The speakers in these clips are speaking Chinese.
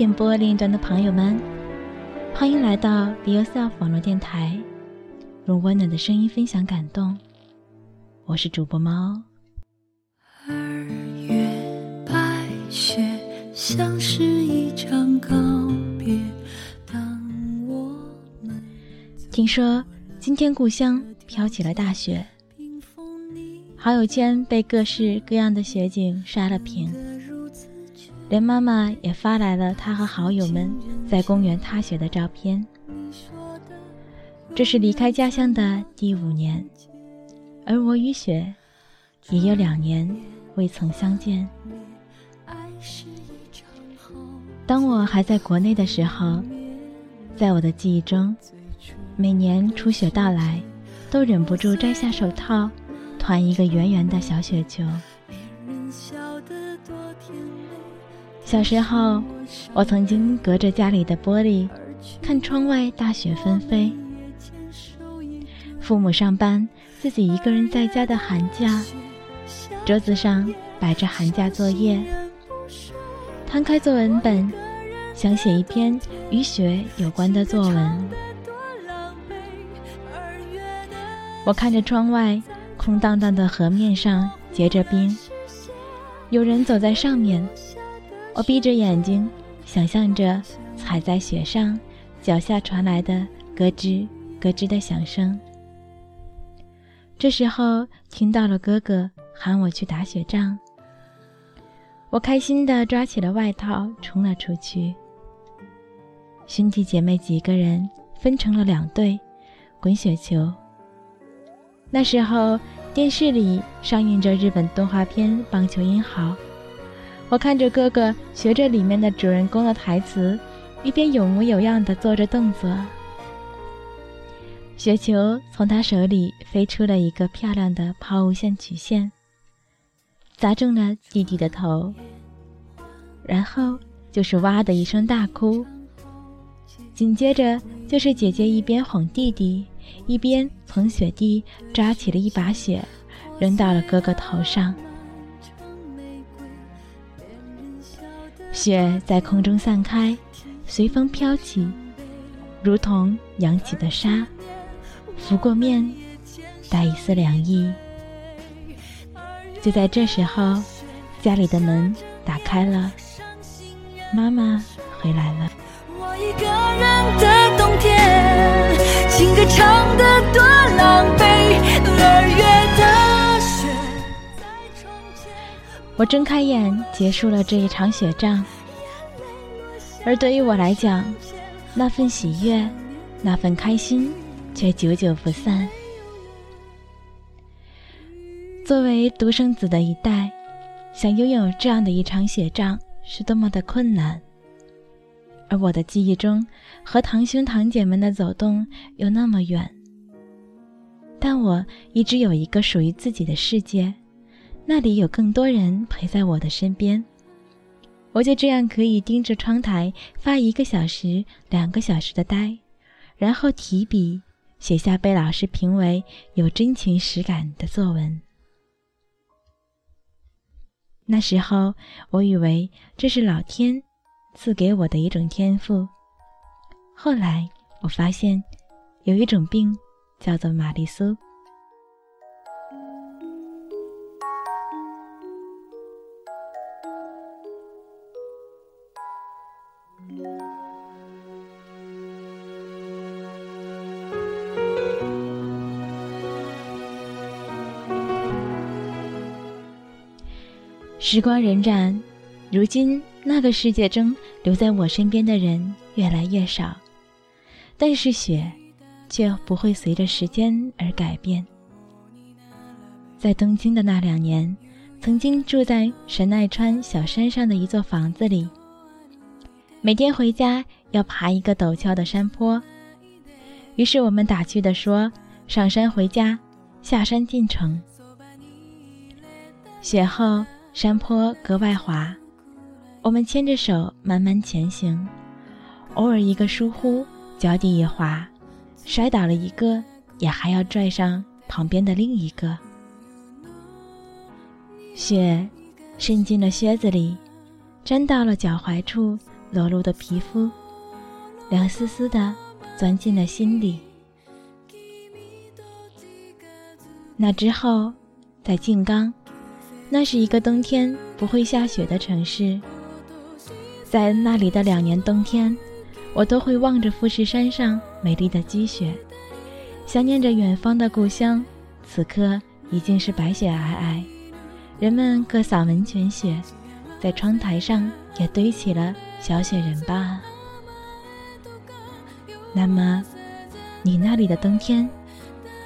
电波另一端的朋友们，欢迎来到 Be Yourself 网络电台，用温暖的声音分享感动。我是主播猫。二月白雪像是一场告别。当我们听说今天故乡飘起了大雪，好友圈被各式各样的雪景刷了屏。连妈妈也发来了她和好友们在公园踏雪的照片。这是离开家乡的第五年，而我与雪也有两年未曾相见。当我还在国内的时候，在我的记忆中，每年初雪到来，都忍不住摘下手套，团一个圆圆的小雪球。小时候，我曾经隔着家里的玻璃，看窗外大雪纷飞。父母上班，自己一个人在家的寒假，桌子上摆着寒假作业，摊开作文本，想写一篇与雪有关的作文。我看着窗外空荡荡的河面上结着冰，有人走在上面。我闭着眼睛，想象着踩在雪上，脚下传来的咯吱咯吱的响声。这时候听到了哥哥喊我去打雪仗，我开心地抓起了外套冲了出去。兄弟姐妹几个人分成了两队，滚雪球。那时候电视里上映着日本动画片《棒球英豪》。我看着哥哥学着里面的主人公的台词，一边有模有样的做着动作。雪球从他手里飞出了一个漂亮的抛物线曲线，砸中了弟弟的头，然后就是哇的一声大哭。紧接着就是姐姐一边哄弟弟，一边从雪地抓起了一把雪，扔到了哥哥头上。雪在空中散开，随风飘起，如同扬起的沙，拂过面，带一丝凉意。就在这时候，家里的门打开了，妈妈回来了。我一个人的冬天，情歌唱得多狼狈。二月的。我睁开眼，结束了这一场雪仗。而对于我来讲，那份喜悦，那份开心，却久久不散。作为独生子的一代，想拥有这样的一场雪仗，是多么的困难。而我的记忆中，和堂兄堂姐们的走动又那么远，但我一直有一个属于自己的世界，那里有更多人陪在我的身边。我就这样可以盯着窗台发一个小时、两个小时的呆，然后提笔写下被老师评为有真情实感的作文。那时候我以为这是老天赐给我的一种天赋，后来我发现有一种病叫做玛丽苏。时光荏苒，如今那个世界中留在我身边的人越来越少，但是雪却不会随着时间而改变。在东京的那两年，曾经住在神奈川小山上的一座房子里，每天回家要爬一个陡峭的山坡，于是我们打趣地说：“上山回家，下山进城。”雪后。山坡格外滑，我们牵着手慢慢前行，偶尔一个疏忽，脚底一滑，摔倒了一个，也还要拽上旁边的另一个。雪渗进了靴子里，粘到了脚踝处，裸露的皮肤，凉丝丝的钻进了心里。那之后，在静冈，那是一个冬天不会下雪的城市。在那里的两年冬天，我都会望着富士山上美丽的积雪，想念着远方的故乡。此刻已经是白雪皑皑，人们各扫门前雪，在窗台上也堆起了小雪人吧。那么，你那里的冬天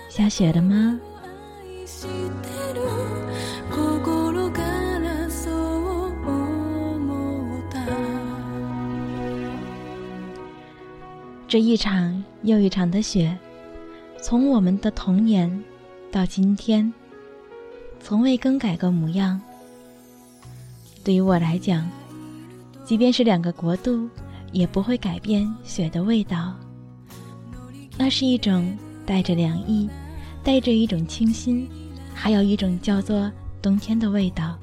下雪了吗？这一场又一场的雪，从我们的童年到今天，从未更改过模样。对于我来讲，即便是两个国度，也不会改变雪的味道。那是一种带着凉意，带着一种清新，还有一种叫做冬天的味道。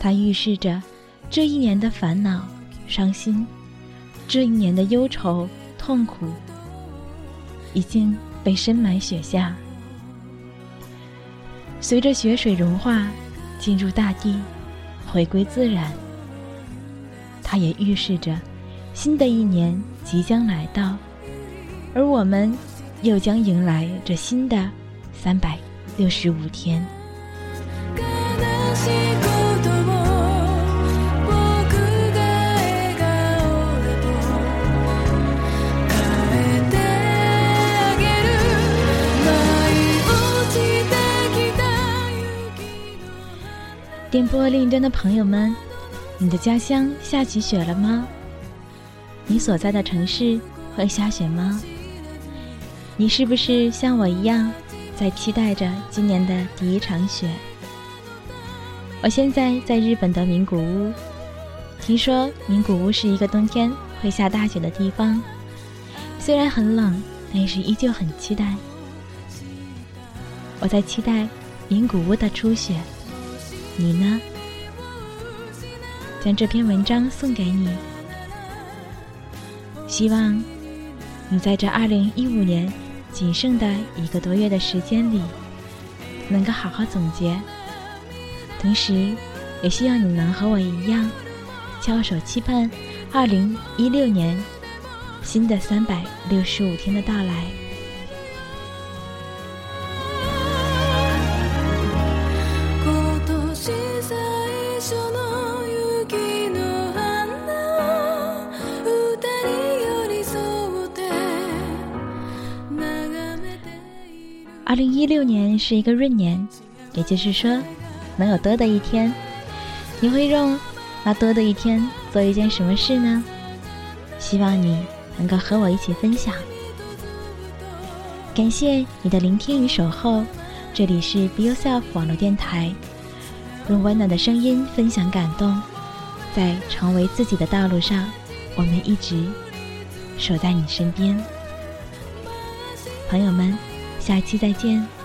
它预示着这一年的烦恼、伤心。这一年的忧愁、痛苦已经被深埋雪下，随着雪水融化，进入大地，回归自然。它也预示着新的一年即将来到，而我们又将迎来这新的三百六十五天。电波另一端的朋友们，你的家乡下起雪了吗？你所在的城市会下雪吗？你是不是像我一样，在期待着今年的第一场雪？我现在在日本的名古屋，听说名古屋是一个冬天会下大雪的地方，虽然很冷，但是依旧很期待。我在期待名古屋的初雪。你呢？将这篇文章送给你，希望你在这二零一五年仅剩的一个多月的时间里，能够好好总结。同时，也希望你能和我一样，翘首期盼二零一六年新的三百六十五天的到来。二零一六年是一个闰年，也就是说，能有多的一天，你会用那多的一天做一件什么事呢？希望你能够和我一起分享。感谢你的聆听与守候，这里是 Be Yourself 网络电台，用温暖的声音分享感动，在成为自己的道路上，我们一直守在你身边，朋友们。下期再见。